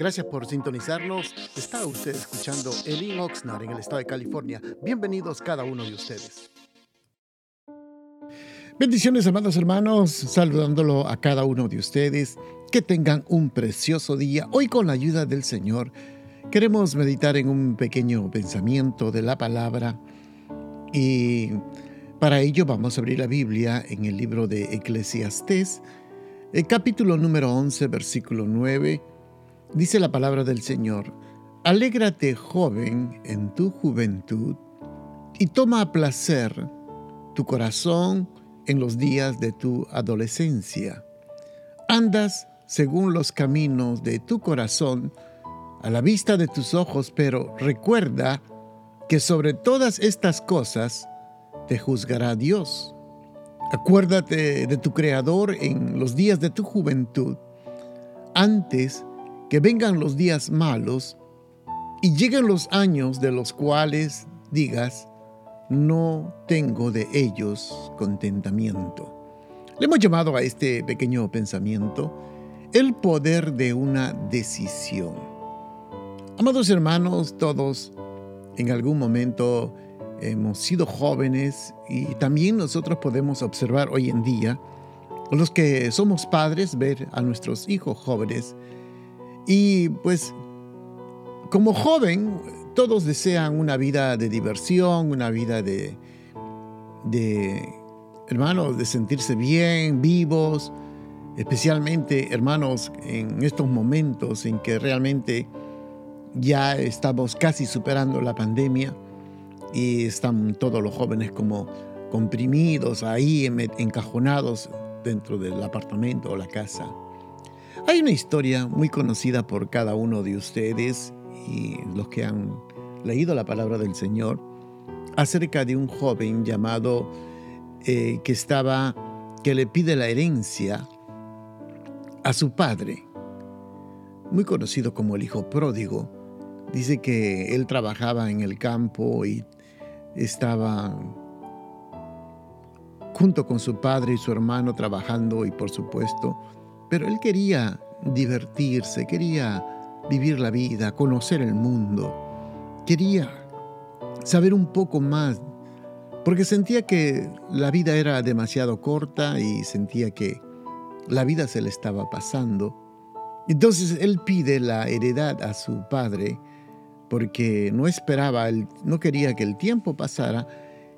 Gracias por sintonizarnos. Está usted escuchando Elin Oxnard en el estado de California. Bienvenidos cada uno de ustedes. Bendiciones, amados hermanos, saludándolo a cada uno de ustedes. Que tengan un precioso día. Hoy con la ayuda del Señor queremos meditar en un pequeño pensamiento de la palabra y para ello vamos a abrir la Biblia en el libro de Eclesiastés, el capítulo número 11, versículo 9 Dice la palabra del Señor, Alégrate joven en tu juventud y toma placer tu corazón en los días de tu adolescencia. Andas según los caminos de tu corazón a la vista de tus ojos, pero recuerda que sobre todas estas cosas te juzgará Dios. Acuérdate de tu Creador en los días de tu juventud, antes que vengan los días malos y lleguen los años de los cuales digas, no tengo de ellos contentamiento. Le hemos llamado a este pequeño pensamiento el poder de una decisión. Amados hermanos, todos en algún momento hemos sido jóvenes y también nosotros podemos observar hoy en día, los que somos padres, ver a nuestros hijos jóvenes y pues como joven, todos desean una vida de diversión, una vida de, hermanos, de sentirse bien, vivos, especialmente hermanos en estos momentos en que realmente ya estamos casi superando la pandemia y están todos los jóvenes como comprimidos ahí, encajonados dentro del apartamento o la casa. Hay una historia muy conocida por cada uno de ustedes y los que han leído la palabra del Señor acerca de un joven llamado eh, que estaba, que le pide la herencia a su padre, muy conocido como el hijo pródigo. Dice que él trabajaba en el campo y estaba junto con su padre y su hermano trabajando y por supuesto pero él quería divertirse, quería vivir la vida, conocer el mundo, quería saber un poco más, porque sentía que la vida era demasiado corta y sentía que la vida se le estaba pasando. Entonces él pide la heredad a su padre porque no esperaba, no quería que el tiempo pasara,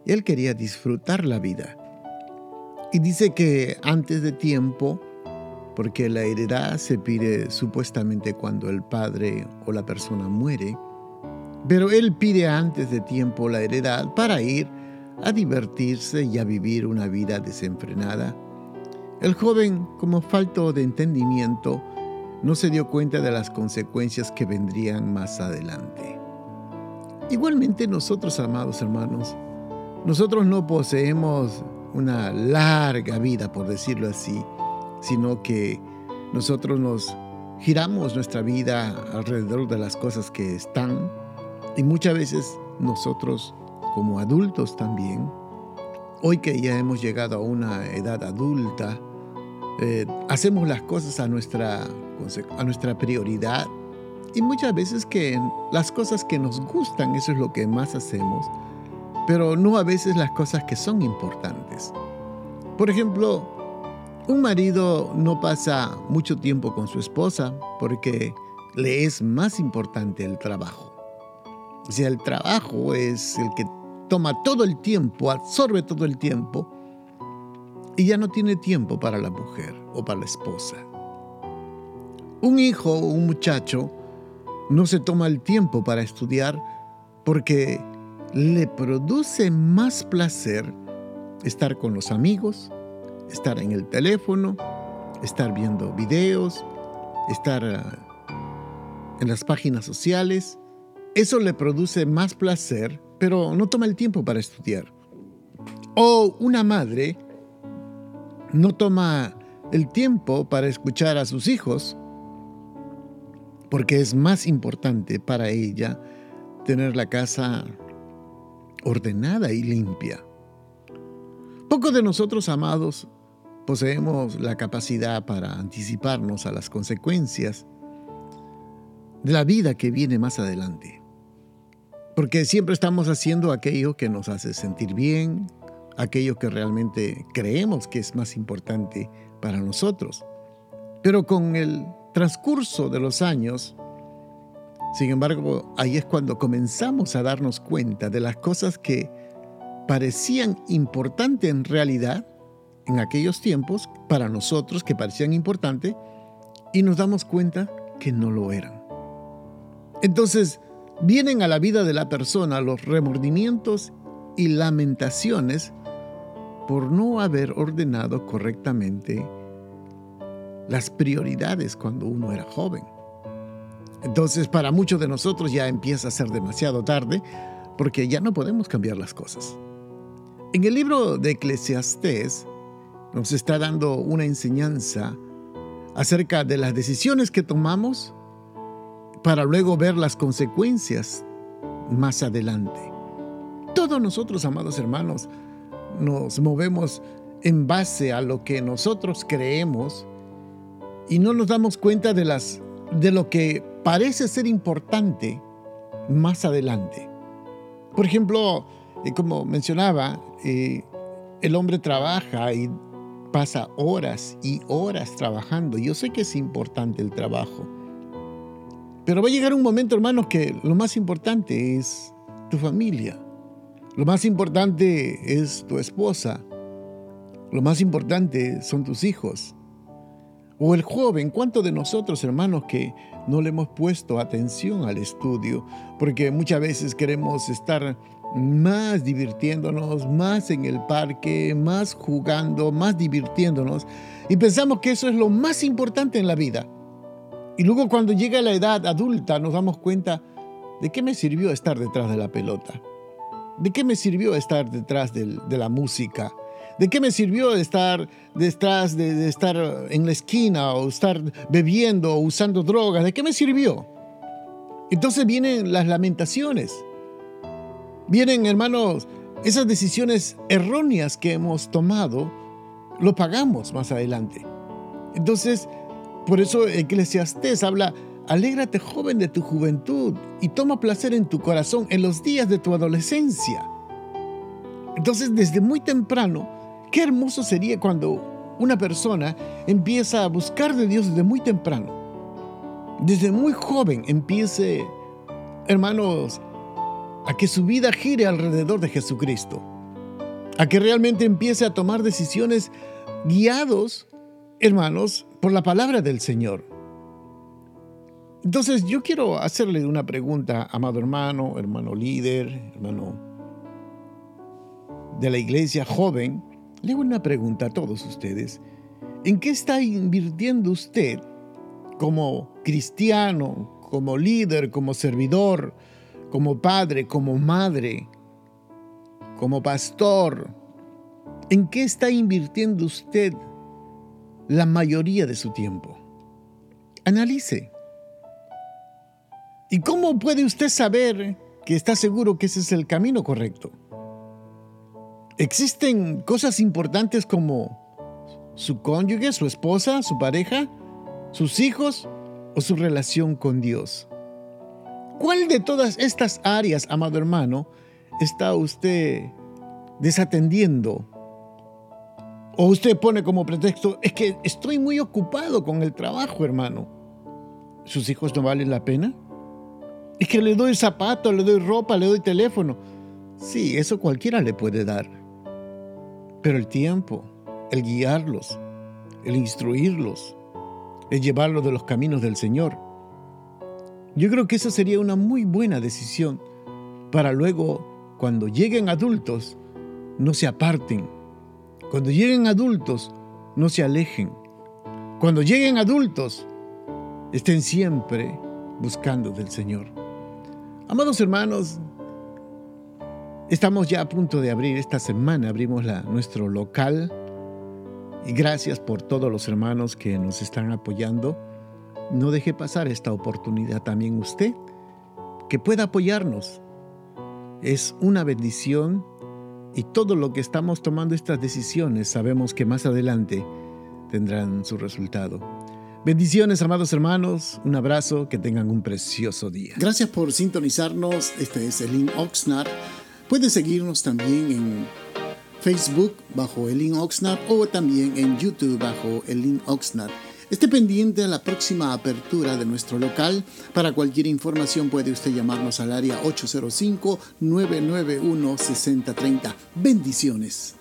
él quería disfrutar la vida. Y dice que antes de tiempo, porque la heredad se pide supuestamente cuando el padre o la persona muere, pero él pide antes de tiempo la heredad para ir a divertirse y a vivir una vida desenfrenada. El joven, como falto de entendimiento, no se dio cuenta de las consecuencias que vendrían más adelante. Igualmente nosotros, amados hermanos, nosotros no poseemos una larga vida, por decirlo así, sino que nosotros nos giramos nuestra vida alrededor de las cosas que están y muchas veces nosotros como adultos también, hoy que ya hemos llegado a una edad adulta, eh, hacemos las cosas a nuestra, a nuestra prioridad y muchas veces que las cosas que nos gustan, eso es lo que más hacemos, pero no a veces las cosas que son importantes. Por ejemplo, un marido no pasa mucho tiempo con su esposa porque le es más importante el trabajo. O sea, el trabajo es el que toma todo el tiempo, absorbe todo el tiempo y ya no tiene tiempo para la mujer o para la esposa. Un hijo o un muchacho no se toma el tiempo para estudiar porque le produce más placer estar con los amigos, estar en el teléfono, estar viendo videos, estar ah, en las páginas sociales. Eso le produce más placer, pero no toma el tiempo para estudiar. O una madre no toma el tiempo para escuchar a sus hijos porque es más importante para ella tener la casa ordenada y limpia. Pocos de nosotros, amados, poseemos la capacidad para anticiparnos a las consecuencias de la vida que viene más adelante. Porque siempre estamos haciendo aquello que nos hace sentir bien, aquello que realmente creemos que es más importante para nosotros. Pero con el transcurso de los años, sin embargo, ahí es cuando comenzamos a darnos cuenta de las cosas que parecían importantes en realidad en aquellos tiempos, para nosotros que parecían importantes, y nos damos cuenta que no lo eran. Entonces, vienen a la vida de la persona los remordimientos y lamentaciones por no haber ordenado correctamente las prioridades cuando uno era joven. Entonces, para muchos de nosotros ya empieza a ser demasiado tarde porque ya no podemos cambiar las cosas. En el libro de Eclesiastés nos está dando una enseñanza acerca de las decisiones que tomamos para luego ver las consecuencias más adelante. Todos nosotros, amados hermanos, nos movemos en base a lo que nosotros creemos y no nos damos cuenta de, las, de lo que parece ser importante más adelante. Por ejemplo, eh, como mencionaba, eh, el hombre trabaja y pasa horas y horas trabajando. Yo sé que es importante el trabajo. Pero va a llegar un momento, hermanos, que lo más importante es tu familia. Lo más importante es tu esposa. Lo más importante son tus hijos. O el joven, ¿cuántos de nosotros, hermanos, que no le hemos puesto atención al estudio? Porque muchas veces queremos estar más divirtiéndonos, más en el parque, más jugando, más divirtiéndonos. Y pensamos que eso es lo más importante en la vida. Y luego cuando llega la edad adulta nos damos cuenta de qué me sirvió estar detrás de la pelota. ¿De qué me sirvió estar detrás de, la música? ¿De qué me sirvió estar detrás de, estar en la esquina o estar bebiendo o usando drogas? ¿De qué me sirvió? Entonces vienen las lamentaciones. Vienen, hermanos, esas decisiones erróneas que hemos tomado, lo pagamos más adelante. Entonces, por eso Eclesiastés habla, alégrate joven de tu juventud y toma placer en tu corazón en los días de tu adolescencia. Entonces, desde muy temprano, qué hermoso sería cuando una persona empieza a buscar de Dios desde muy temprano. Desde muy joven empiece, hermanos, a que su vida gire alrededor de Jesucristo, a que realmente empiece a tomar decisiones guiados, hermanos, por la palabra del Señor. Entonces yo quiero hacerle una pregunta, amado hermano, hermano líder, hermano de la iglesia joven. Le hago una pregunta a todos ustedes. ¿En qué está invirtiendo usted como cristiano, como líder, como servidor, como padre, como madre, como pastor, ¿en qué está invirtiendo usted la mayoría de su tiempo? Analice. ¿Y cómo puede usted saber que está seguro que ese es el camino correcto? ¿Existen cosas importantes como su cónyuge, su esposa, su pareja, sus hijos o su relación con Dios? ¿Cuál de todas estas áreas, amado hermano, está usted desatendiendo? O usted pone como pretexto, es que estoy muy ocupado con el trabajo, hermano. ¿Sus hijos no valen la pena? Es que le doy zapato, le doy ropa, le doy teléfono. Sí, eso cualquiera le puede dar. Pero el tiempo, el guiarlos, el instruirlos, el llevarlos de los caminos del Señor, yo creo que esa sería una muy buena decisión para luego, cuando lleguen adultos, no se aparten. Cuando lleguen adultos, no se alejen. Cuando lleguen adultos, estén siempre buscando del Señor. Amados hermanos, estamos ya a punto de abrir esta semana, abrimos la, nuestro local y gracias por todos los hermanos que nos están apoyando no deje pasar esta oportunidad también usted, que pueda apoyarnos. Es una bendición y todo lo que estamos tomando estas decisiones sabemos que más adelante tendrán su resultado. Bendiciones, amados hermanos. Un abrazo. Que tengan un precioso día. Gracias por sintonizarnos. Este es Elin Oxnard. Puedes seguirnos también en Facebook bajo Elin Oxnard o también en YouTube bajo Elin Oxnard. Esté pendiente a la próxima apertura de nuestro local. Para cualquier información puede usted llamarnos al área 805-991-6030. Bendiciones.